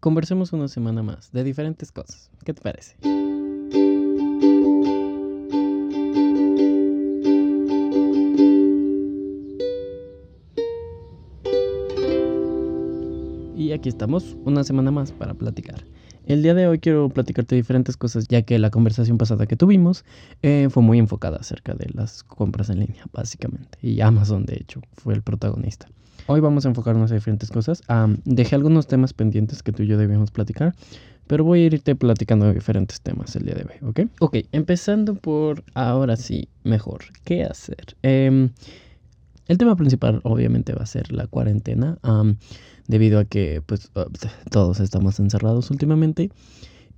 conversemos una semana más de diferentes cosas. ¿Qué te parece? Y aquí estamos, una semana más para platicar. El día de hoy quiero platicarte diferentes cosas, ya que la conversación pasada que tuvimos eh, fue muy enfocada acerca de las compras en línea, básicamente. Y Amazon, de hecho, fue el protagonista. Hoy vamos a enfocarnos a diferentes cosas. dejé algunos temas pendientes que tú y yo debíamos platicar, pero voy a irte platicando de diferentes temas el día de hoy, ¿ok? Ok, empezando por ahora sí, mejor, ¿qué hacer? Em, el tema principal obviamente va a ser la cuarentena, debido a que pues todos estamos encerrados últimamente.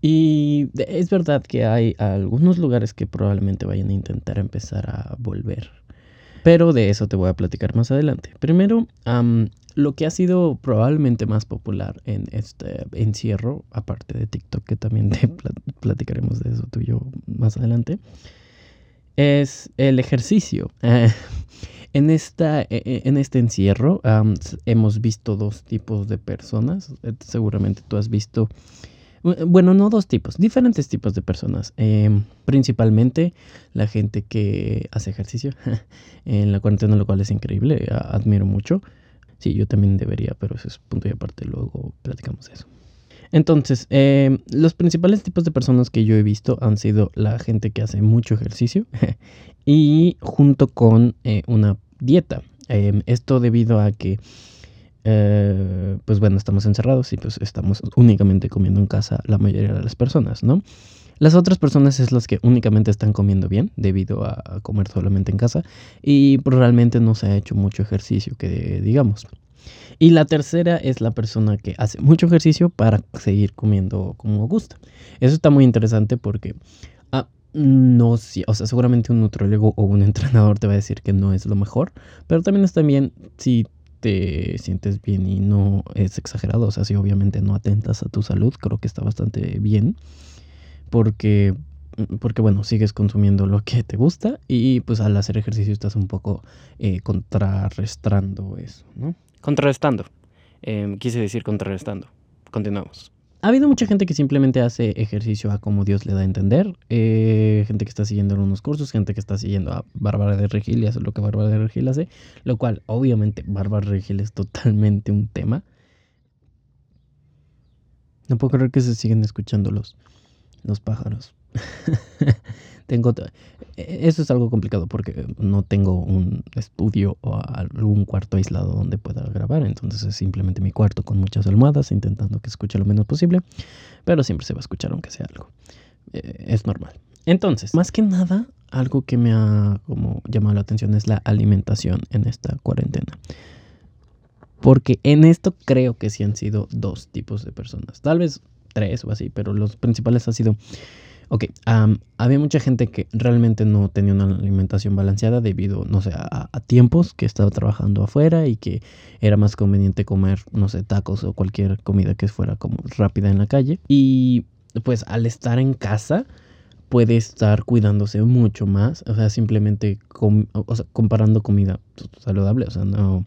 Y es verdad que hay algunos lugares que probablemente vayan a intentar empezar a volver pero de eso te voy a platicar más adelante. Primero, lo que ha sido probablemente más popular en este encierro, aparte de TikTok, que también te platicaremos de eso tú y yo más adelante, es el ejercicio. en, esta, e, e, en este encierro hemos visto dos tipos de personas. Eh, seguramente tú has visto bueno, no dos tipos, diferentes tipos de personas. Em, principalmente la gente que hace ejercicio en la cuarentena, lo cual es increíble, admiro mucho. Sí, yo también debería, pero eso es punto y aparte, luego platicamos de eso. Entonces, em, los principales tipos de personas que yo he visto han sido la gente que hace mucho ejercicio y junto con eh, una dieta. Em, esto debido a que eh, pues bueno, estamos encerrados y pues estamos únicamente comiendo en casa la mayoría de las personas, ¿no? Las otras personas es las que únicamente están comiendo bien debido a comer solamente en casa y realmente no se ha hecho mucho ejercicio que digamos. Y la tercera es la persona que hace mucho ejercicio para seguir comiendo como gusta. Eso está muy interesante porque ah, no, sí, o sea, seguramente un nutriólogo o un entrenador te va a decir que no es lo mejor, pero también está bien si te sientes bien y no es exagerado, o sea, si obviamente no atentas a tu salud, creo que está bastante bien, porque, porque bueno, sigues consumiendo lo que te gusta y pues al hacer ejercicio estás un poco eh, contrarrestando eso, ¿no? Contrarrestando, em, quise decir contrarrestando. Continuamos. Ha habido mucha gente que simplemente hace ejercicio a como Dios le da a entender. Eh, gente que está siguiendo unos cursos, gente que está siguiendo a Bárbara de Regil y hace lo que Bárbara de Regil hace. Lo cual, obviamente, Bárbara de Regil es totalmente un tema. No puedo creer que se siguen escuchando los, los pájaros. tengo eso es algo complicado porque no tengo un estudio o algún cuarto aislado donde pueda grabar, entonces es simplemente mi cuarto con muchas almohadas intentando que escuche lo menos posible, pero siempre se va a escuchar aunque sea algo. E-, es normal. Entonces, más que nada, algo que me ha como llamado la atención es la alimentación en esta cuarentena. Porque en esto creo que sí han sido dos tipos de personas. Tal vez tres o así, pero los principales han sido Ok, había mucha gente que realmente no tenía una alimentación balanceada debido, no sé, a, tiempos que estaba trabajando afuera y que era más conveniente comer, no sé, tacos o cualquier comida que fuera como rápida en la calle. Y pues al estar en casa puede estar cuidándose mucho más, o sea, simplemente comparando comida saludable, o sea, no,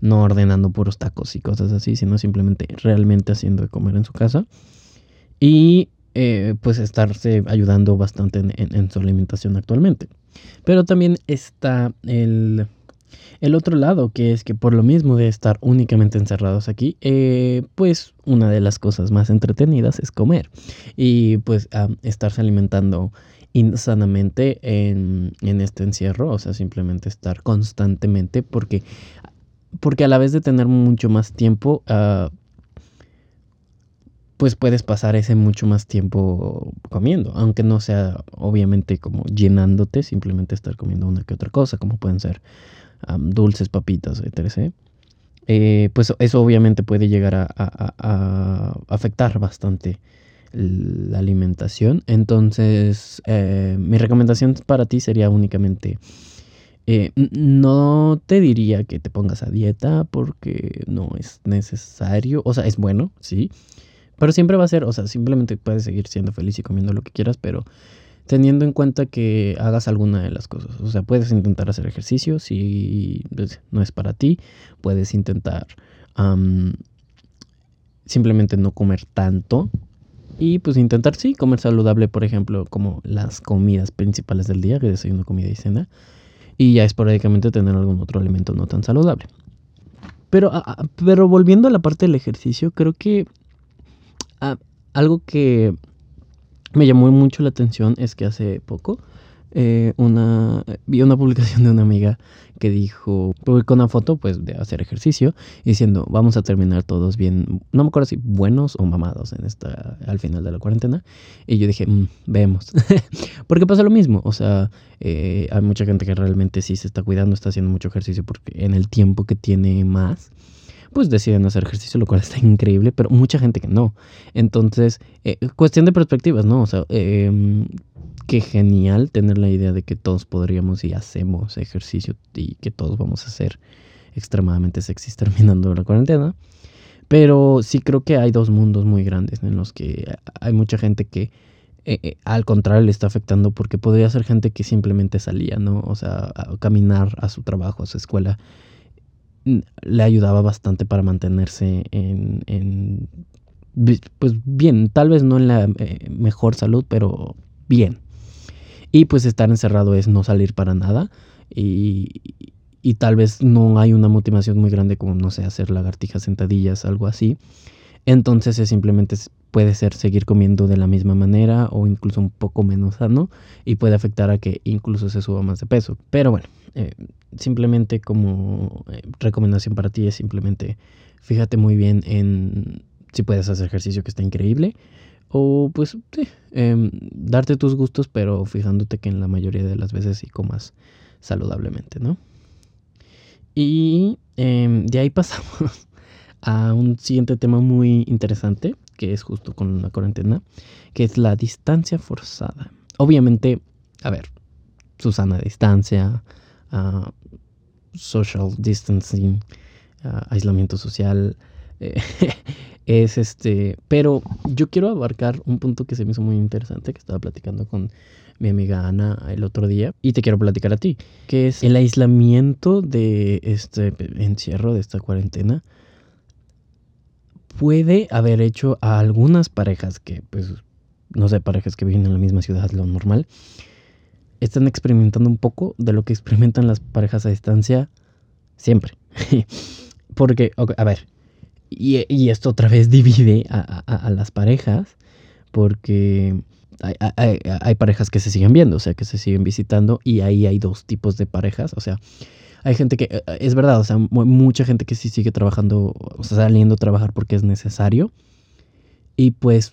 no ordenando puros tacos y cosas así, sino simplemente realmente haciendo de comer en su casa. Y eh, pues estarse ayudando bastante en, su alimentación actualmente. Pero también está el, otro lado, que es que por lo mismo de estar únicamente encerrados aquí, eh, pues una de las cosas más entretenidas es comer y pues estarse alimentando insanamente en, este encierro, o sea, simplemente estar constantemente porque, porque a la vez de tener mucho más tiempo, uh, pues puedes pasar ese mucho más tiempo comiendo, aunque no sea obviamente como llenándote, simplemente estar comiendo una que otra cosa, como pueden ser dulces, papitas, etc. Eh, pues eso obviamente puede llegar a, afectar bastante la alimentación. Entonces, eh, mi recomendación para ti sería únicamente, eh, no te diría que te pongas a dieta porque no es necesario, o sea, es bueno, sí, pero siempre va a ser, o sea, simplemente puedes seguir siendo feliz y comiendo lo que quieras, pero teniendo en cuenta que hagas alguna de las cosas. O sea, puedes intentar hacer ejercicio si pues, no es para ti. Puedes intentar simplemente no comer tanto y pues intentar, sí, comer saludable, por ejemplo, como las comidas principales del día, que desayuno, comida y cena. Y ya esporádicamente tener algún otro alimento no tan saludable. Pero, pero volviendo a la parte del ejercicio, creo que algo que me llamó mucho la atención es que hace poco eh, una, vi una publicación de una amiga que dijo, publicó una foto pues de hacer ejercicio diciendo vamos a terminar todos bien, no me acuerdo si buenos o mamados en esta, al final de la cuarentena. Y yo dije, mm, vemos, porque pasa lo mismo, o sea, eh, hay mucha gente que realmente sí se está cuidando, está haciendo mucho ejercicio porque en el tiempo que tiene más pues deciden hacer ejercicio, lo cual está increíble, pero mucha gente que no. Entonces, eh, cuestión de perspectivas, ¿no? O sea, eh, qué genial tener la idea de que todos podríamos y hacemos ejercicio y que todos vamos a ser extremadamente sexys terminando la cuarentena. Pero sí creo que hay dos mundos muy grandes en los que hay mucha gente que eh, eh, al contrario le está afectando porque podría ser gente que simplemente salía, ¿no? O sea, caminar a su trabajo, a su escuela, le ayudaba bastante para mantenerse en, en pues bien, tal vez no en la eh, mejor salud, pero bien. Y pues estar encerrado es no salir para nada. Y, y tal vez no hay una motivación muy grande como, no sé, hacer lagartijas, sentadillas, algo así. Entonces es simplemente puede ser seguir comiendo de la misma manera o incluso un poco menos sano y puede afectar a que incluso se suba más de peso. Pero bueno, eh, simplemente como eh, recomendación para ti es simplemente fíjate muy bien en si puedes hacer ejercicio que está increíble o pues sí, em, darte tus gustos, pero fijándote que en la mayoría de las veces sí comas saludablemente, ¿no? Y em, de ahí pasamos a un siguiente tema muy interesante, que es justo con la cuarentena, que es la distancia forzada. Obviamente, a ver, Susana distancia, uh, social distancing, uh, aislamiento social, eh, es este, pero yo quiero abarcar un punto que se me hizo muy interesante, que estaba platicando con mi amiga Ana el otro día, y te quiero platicar a ti, que es el aislamiento de este encierro, de esta cuarentena, puede haber hecho a algunas parejas que, pues, no sé, parejas que viven en la misma ciudad, lo normal, están experimentando un poco de lo que experimentan las parejas a distancia siempre. Porque, a ver, y, esto otra vez divide a, las parejas porque hay, parejas que se siguen viendo, o sea, que se siguen visitando y ahí hay dos tipos de parejas, o sea, hay gente que, eh, es verdad, o sea, mucha gente que sí sigue trabajando, o sea, saliendo a trabajar porque es necesario y pues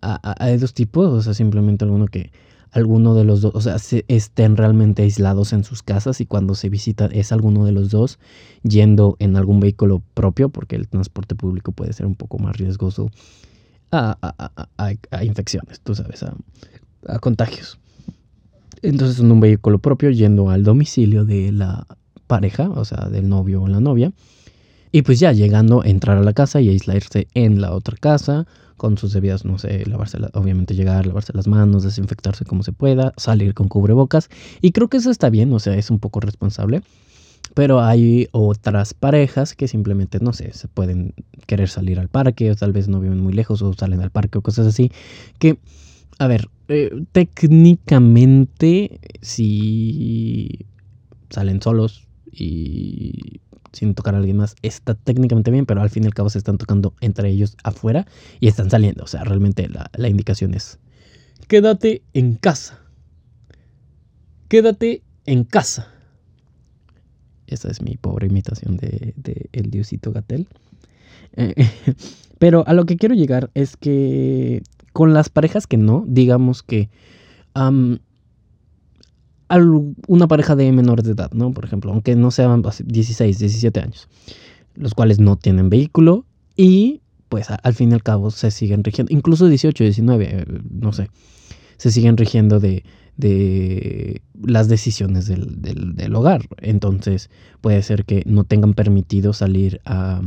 hay dos tipos, o sea, simplemente alguno que alguno de los dos, o sea, estén realmente aislados en sus casas y cuando se visita es alguno de los dos yendo en algún vehículo propio, porque el transporte público puede ser un poco más riesgoso a, a, infecciones, tú sabes, a, contagios. Entonces en un vehículo propio yendo al domicilio de la pareja, o sea, del novio o la novia. Y pues ya llegando, entrar a la casa y aislarse en la otra casa con sus debidas, no sé, lavarse, obviamente llegar, lavarse las manos, desinfectarse como se pueda, salir con cubrebocas. Y creo que eso está bien, o sea, es un poco responsable. Pero hay otras parejas que simplemente, no sé, se pueden querer salir al parque o tal vez no viven muy lejos o salen al parque o cosas así. Que, a ver, eh, técnicamente si salen solos y sin tocar a alguien más, está técnicamente bien, pero al fin y al cabo se están tocando entre ellos afuera y están saliendo. O sea, realmente la, indicación es, quédate en casa. Quédate en casa. Esa es mi pobre imitación de, el diosito Gatel. Eh, pero a lo que quiero llegar es que con las parejas que no, digamos que una pareja de menores de edad, ¿no? Por ejemplo, aunque no sean 16, 17 años, los cuales no tienen vehículo y pues al fin y al cabo se siguen rigiendo, incluso 18, 19, eh, no sé, se siguen rigiendo de, de las decisiones del, del hogar. Entonces puede ser que no tengan permitido salir a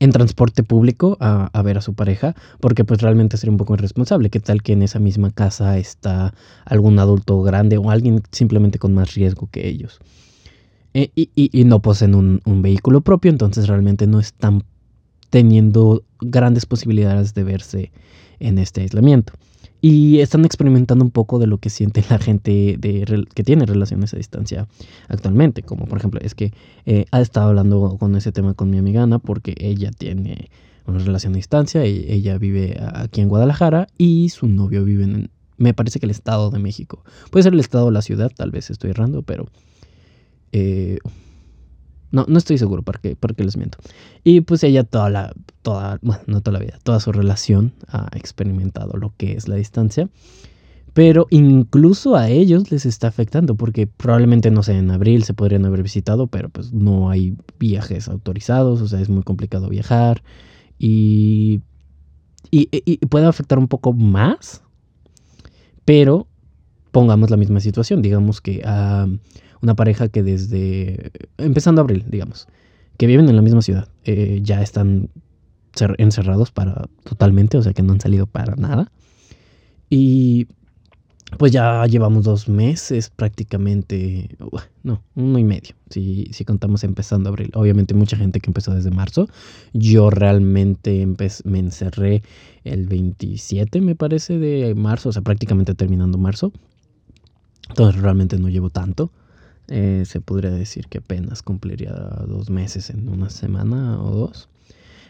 en transporte público a, ver a su pareja, porque pues realmente sería un poco irresponsable. ¿Qué tal que en esa misma casa está algún adulto grande o alguien simplemente con más riesgo que ellos? Eh, y, no poseen un, vehículo propio, entonces realmente no es tan teniendo grandes posibilidades de verse en este aislamiento. Y están experimentando un poco de lo que siente la gente de, que tiene relaciones a distancia actualmente. Como por ejemplo, es que eh, ha estado hablando con ese tema con mi amiga Ana porque ella tiene una relación a distancia. Y ella vive aquí en Guadalajara y su novio vive en, me parece que el Estado de México. Puede ser el Estado o la ciudad, tal vez estoy errando, pero... Eh, no, no estoy seguro para qué, les miento. Y pues ella toda la, toda, bueno, no toda la vida, toda su relación ha experimentado lo que es la distancia. Pero incluso a ellos les está afectando porque probablemente, no sé, en abril se podrían haber visitado, pero pues no hay viajes autorizados, o sea, es muy complicado viajar. Y, y, puede afectar un poco más, pero pongamos la misma situación, digamos que... a una pareja que desde, empezando abril, digamos, que viven en la misma ciudad, eh, ya están encerrados para totalmente, o sea que no han salido para nada. Y pues ya llevamos dos meses prácticamente, no, uno y medio, si, si contamos empezando abril. Obviamente mucha gente que empezó desde marzo. Yo realmente me encerré el 27, me parece, de marzo, o sea, prácticamente terminando marzo. Entonces realmente no llevo tanto. Eh, se podría decir que apenas cumpliría dos meses en una semana o dos.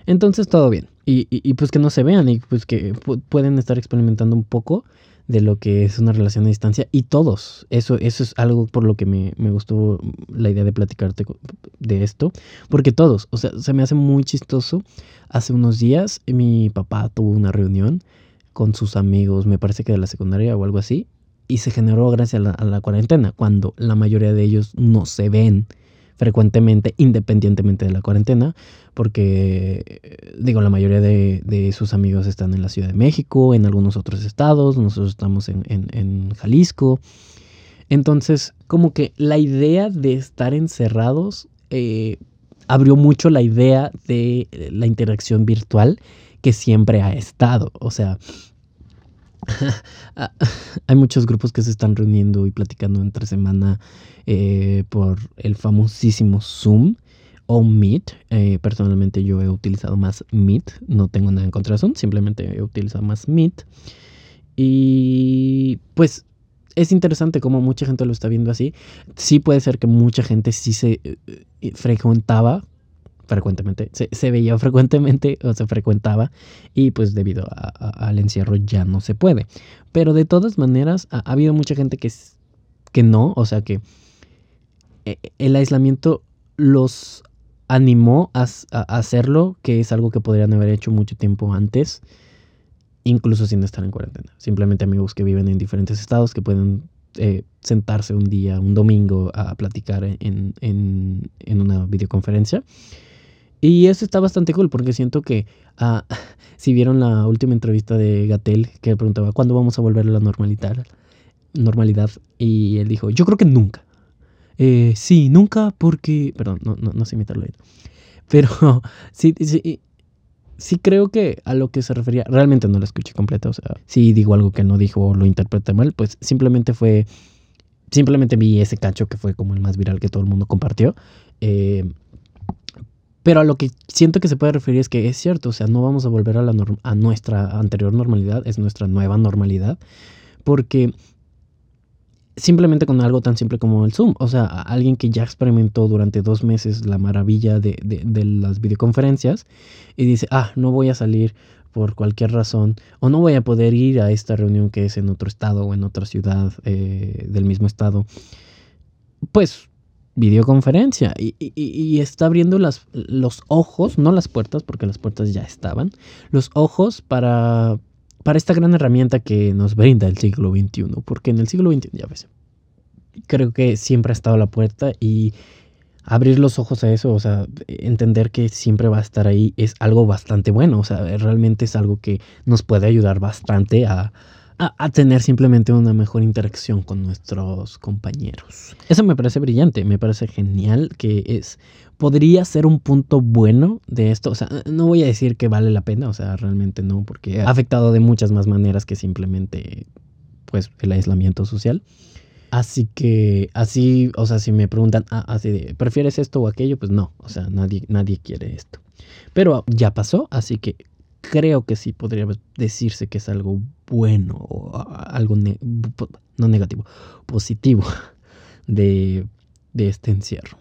Entonces todo bien. Y, pues que no se vean y pues que pueden estar experimentando un poco de lo que es una relación a distancia y todos. Eso, eso es algo por lo que me, me, gustó la idea de platicarte de esto. Porque todos, o sea, se me hace muy chistoso. Hace unos días mi papá tuvo una reunión con sus amigos, me parece que de la secundaria o algo así, y se generó gracias a la, cuarentena, cuando la mayoría de ellos no se ven frecuentemente, independientemente de la cuarentena, porque, eh, digo, la mayoría de, sus amigos están en la Ciudad de México, en algunos otros estados, nosotros estamos en, Jalisco. Entonces, como que la idea de estar encerrados eh, abrió mucho la idea de la interacción virtual que siempre ha estado. O sea, hay muchos grupos que se están reuniendo y platicando entre semana eh, por el famosísimo Zoom o Meet. Eh, personalmente yo he utilizado más Meet, no tengo nada en contra de Zoom, simplemente he utilizado más Meet. Y pues es interesante como mucha gente lo está viendo así. Sí puede ser que mucha gente sí se eh, frecuentaba frecuentemente, se, veía frecuentemente o se frecuentaba y pues debido al encierro ya no se puede. Pero de todas maneras ha, habido mucha gente que, que no, o sea que eh, el aislamiento los animó a, hacerlo, que es algo que podrían haber hecho mucho tiempo antes, incluso sin estar en cuarentena. Simplemente amigos que viven en diferentes estados que pueden eh, sentarse un día, un domingo, a platicar en, en, en una videoconferencia y eso está bastante cool porque siento que ah, si vieron la última entrevista de Gatel que preguntaba cuándo vamos a volver a la normalidad, normalidad y él dijo, yo creo que nunca. Eh, sí, nunca porque, perdón, no, no, no sé imitarlo. Pero sí, sí, sí creo que a lo que se refería, realmente no lo escuché completa, o sea, si digo algo que no dijo o lo interpreté mal, pues simplemente fue, simplemente vi ese cacho que fue como el más viral que todo el mundo compartió. Eh, pero a lo que siento que se puede referir es que es cierto, o sea, no vamos a volver a, la a nuestra anterior normalidad, es nuestra nueva normalidad, porque simplemente con algo tan simple como el Zoom, o sea, alguien que ya experimentó durante dos meses la maravilla de, las videoconferencias y dice, ah, no voy a salir por cualquier razón, o no voy a poder ir a esta reunión que es en otro estado o en otra ciudad eh, del mismo estado, pues videoconferencia. Y, está abriendo los ojos, no las puertas, porque las puertas ya estaban, los ojos para, para esta gran herramienta que nos brinda el siglo XXI, porque en el siglo XXI, ya ves, creo que siempre ha estado la puerta y abrir los ojos a eso, o sea, entender que siempre va a estar ahí es algo bastante bueno, o sea, realmente es algo que nos puede ayudar bastante a, a, tener simplemente una mejor interacción con nuestros compañeros. Eso me parece brillante, me parece genial que es podría ser un punto bueno de esto. O sea, no voy a decir que vale la pena, o sea, realmente no, porque ha afectado de muchas más maneras que simplemente, pues, el aislamiento social. Así que, así, o sea, si me preguntan, ah, así ¿prefieres esto o aquello? Pues no, o sea, nadie, nadie quiere esto. Pero ya pasó, así que creo que sí podría decirse que es algo bueno o algo no negativo, positivo de, de este encierro.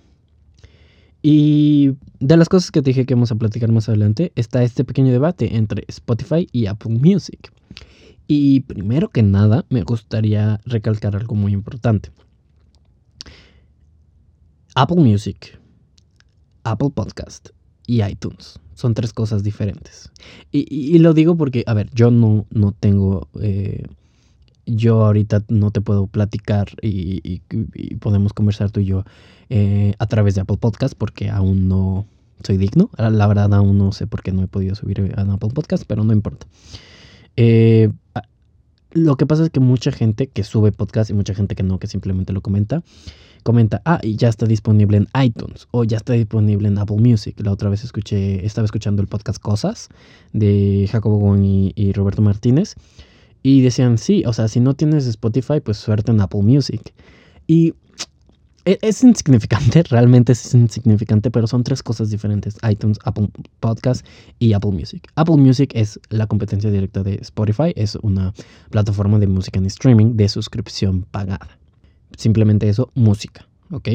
Y de las cosas que te dije que vamos a platicar más adelante está este pequeño debate entre Spotify y Apple Music. Y primero que nada me gustaría recalcar algo muy importante. Apple Music, Apple Podcast y iTunes son tres cosas diferentes. Y, lo digo porque, a ver, yo no, no tengo... Eh, yo ahorita no te puedo platicar y, podemos conversar tú y yo eh, a través de Apple Podcast porque aún no soy digno. La verdad aún no sé por qué no he podido subir a Apple Podcast, pero no importa. Eh, lo que pasa es que mucha gente que sube podcast y mucha gente que no, que simplemente lo comenta, comenta, ah, y ya está disponible en iTunes o ya está disponible en Apple Music. La otra vez escuché, estaba escuchando el podcast Cosas de Jacobo Gon y Roberto Martínez y decían, sí, o sea, si no tienes Spotify, pues suerte en Apple Music. Y es insignificante, realmente es insignificante, pero son tres cosas diferentes. iTunes, Apple Podcast y Apple Music. Apple Music es la competencia directa de Spotify, es una plataforma de música en streaming de suscripción pagada. Simplemente eso, música, ¿ok?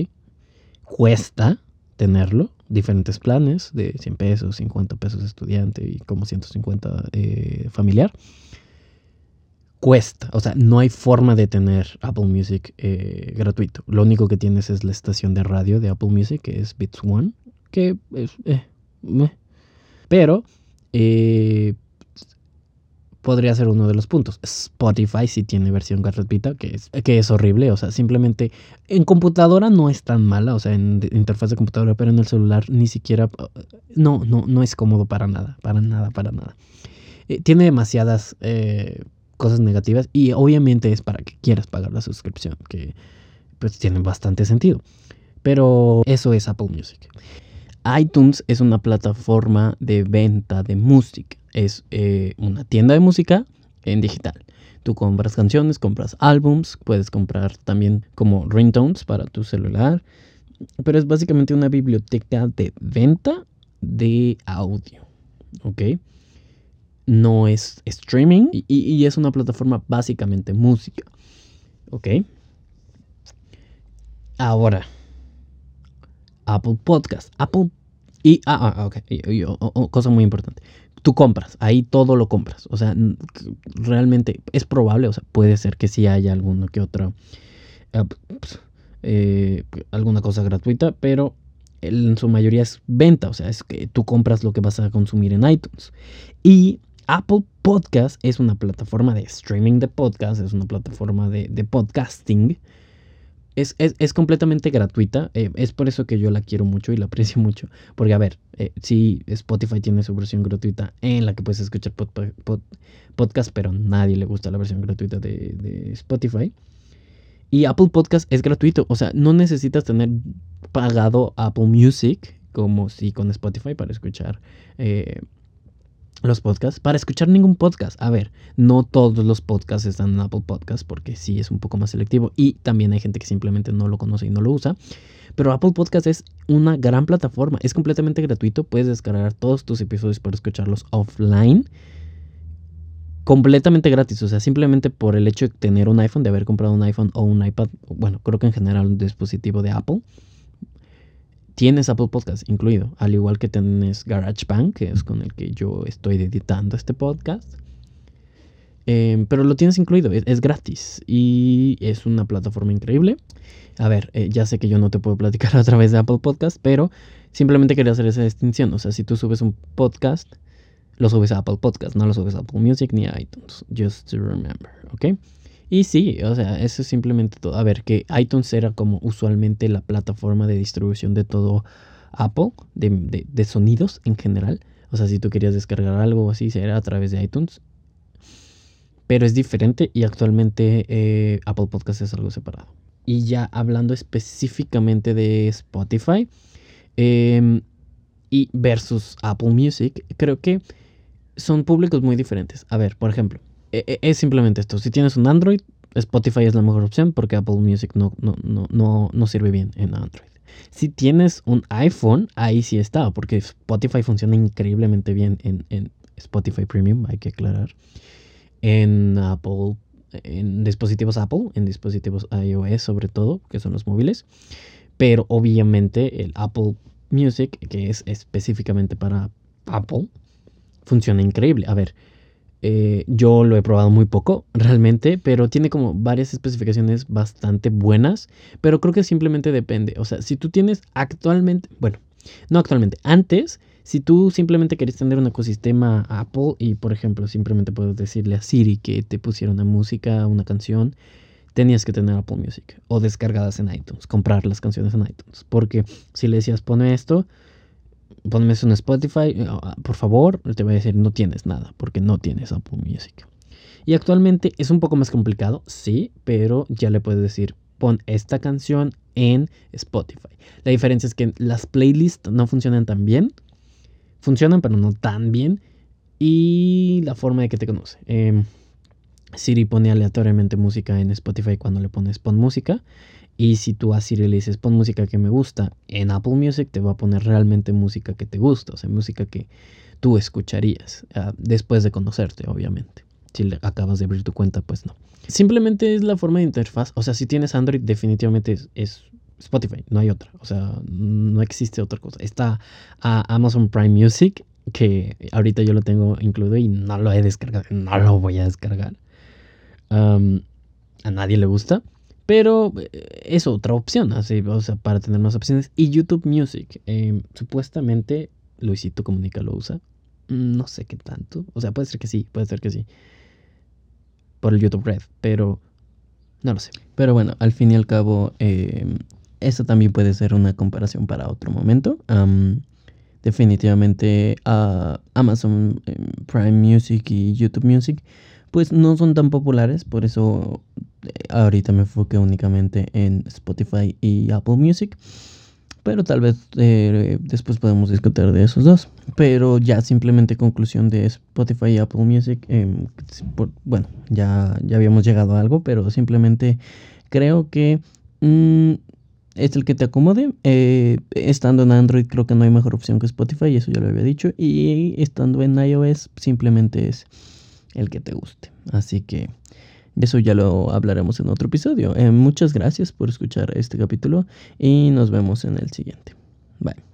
Cuesta tenerlo, diferentes planes de 100 pesos, 50 pesos estudiante y como 150 eh, familiar cuesta. O sea, no hay forma de tener Apple Music eh, gratuito. Lo único que tienes es la estación de radio de Apple Music, que es Bits One, que es... Eh, Pero eh, podría ser uno de los puntos. Spotify sí tiene versión gratuita, que es, que es horrible. O sea, simplemente en computadora no es tan mala, o sea, en interfaz de computadora, pero en el celular ni siquiera... No, no, no es cómodo para nada, para nada, para nada. tiene demasiadas cosas negativas y obviamente es para que quieras pagar la suscripción, que pues tiene bastante sentido. Pero eso es Apple Music. iTunes es una plataforma de venta de música. Es eh, una tienda de música en digital. Tú compras canciones, compras álbums, puedes comprar también como ringtones para tu celular. Pero es básicamente una biblioteca de venta de audio. ¿Ok? No es streaming y, es una plataforma básicamente música. ¿Ok? Ahora, Apple Podcast. Apple. Y, ah, ah ok. cosa muy importante. Tú compras, ahí todo lo compras. O sea, realmente es probable, o sea, puede ser que sí haya alguno que otro. Ah, pues, eh, alguna cosa gratuita, pero en su mayoría es venta, o sea, es que tú compras lo que vas a consumir en iTunes. Y Apple Podcast es una plataforma de streaming de podcast, es una plataforma de, podcasting. Es, completamente gratuita. Eh, es por eso que yo la quiero mucho y la aprecio mucho. Porque, a ver, eh, sí, Spotify tiene su versión gratuita en la que puedes escuchar podcast, pero nadie le gusta la versión gratuita de, de, Spotify. Y Apple Podcast es gratuito. O sea, no necesitas tener pagado Apple Music como si con Spotify para escuchar eh, los podcasts para escuchar ningún podcast. A ver, no todos los podcasts están en Apple Podcasts porque sí es un poco más selectivo y también hay gente que simplemente no lo conoce y no lo usa. Pero Apple Podcast es una gran plataforma, es completamente gratuito, puedes descargar todos tus episodios para escucharlos offline. Completamente gratis, o sea, simplemente por el hecho de tener un iPhone, de haber comprado un iPhone o un iPad, bueno, creo que en general un dispositivo de Apple, tienes Apple Podcast incluido, al igual que tienes GarageBand, que es con el que yo estoy editando este podcast. Em, pero lo tienes incluido, es, gratis y es una plataforma increíble. A ver, eh, ya sé que yo no te puedo platicar a través de Apple Podcast, pero simplemente quería hacer esa distinción. O sea, si tú subes un podcast, lo subes a Apple Podcast, no lo subes a Apple Music ni a iTunes. Just to remember, ¿ok? Y sí, o sea, eso es simplemente todo. A ver, que iTunes era como usualmente la plataforma de distribución de todo Apple, de, sonidos en general. O sea, si tú querías descargar algo así, era a través de iTunes. Pero es diferente y actualmente eh, Apple Podcast es algo separado. Y ya hablando específicamente de Spotify em, y versus Apple Music, creo que son públicos muy diferentes. A ver, por ejemplo, es simplemente esto. Si tienes un Android, Spotify es la mejor opción porque Apple Music no, no, no, no, sirve bien en Android. Si tienes un iPhone, ahí sí está, porque Spotify funciona increíblemente bien en, en Spotify Premium, hay que aclarar. En Apple, en dispositivos Apple, en dispositivos iOS sobre todo, que son los móviles. Pero obviamente el Apple Music, que es específicamente para Apple, funciona increíble. A ver, eh, yo lo he probado muy poco, realmente, pero tiene como varias especificaciones bastante buenas, pero creo que simplemente depende. O sea, si tú tienes actualmente, bueno, no actualmente, antes, si tú simplemente querías tener un ecosistema Apple y, por ejemplo, simplemente puedes decirle a Siri que te pusiera una música, una canción, tenías que tener Apple Music o descargadas en iTunes, comprar las canciones en iTunes, porque si le decías pone esto, ponme eso en Spotify, eh, ah, por favor, te voy a decir, no tienes nada, porque no tienes Apple Music. Y actualmente es un poco más complicado, sí, pero ya le puedes decir, pon esta canción en Spotify. La diferencia es que las playlists no funcionan tan bien, funcionan pero no tan bien, y la forma de que te conoce. Em, Siri pone aleatoriamente música en Spotify cuando le pones pon música y si tú a Siri le dices pon música que me gusta en Apple Music, te va a poner realmente música que te gusta, o sea, música que tú escucharías ah, después de conocerte, obviamente. Si acabas de abrir tu cuenta, pues no. Simplemente es la forma de interfaz. O sea, si tienes Android, definitivamente es, Spotify, no hay otra. O sea, no existe otra cosa. Está Amazon Prime Music, que ahorita yo lo tengo incluido y no lo he descargado, no lo voy a descargar. a nadie le gusta. Pero eh, es otra opción, así, o sea, para tener más opciones. Y YouTube Music, em, supuestamente Luisito Comunica lo usa. No sé qué tanto. O sea, puede ser que sí, puede ser que sí. Por el YouTube Red, pero no lo sé. Pero bueno, al fin y al cabo, eh, esto también puede ser una comparación para otro momento. definitivamente Amazon em, Prime Music y YouTube Music pues no son tan populares, por eso eh, ahorita me enfoqué únicamente en Spotify y Apple Music. Pero tal vez eh, después podemos discutir de esos dos. Pero ya simplemente conclusión de Spotify y Apple Music. Em, bueno, ya, ya habíamos llegado a algo, pero simplemente creo que mm, es el que te acomode. Eh, estando en Android creo que no hay mejor opción que Spotify, eso ya lo había dicho. Y estando en iOS simplemente es el que te guste. Así que eso ya lo hablaremos en otro episodio. Eh, muchas gracias por escuchar este capítulo y nos vemos en el siguiente. Bye.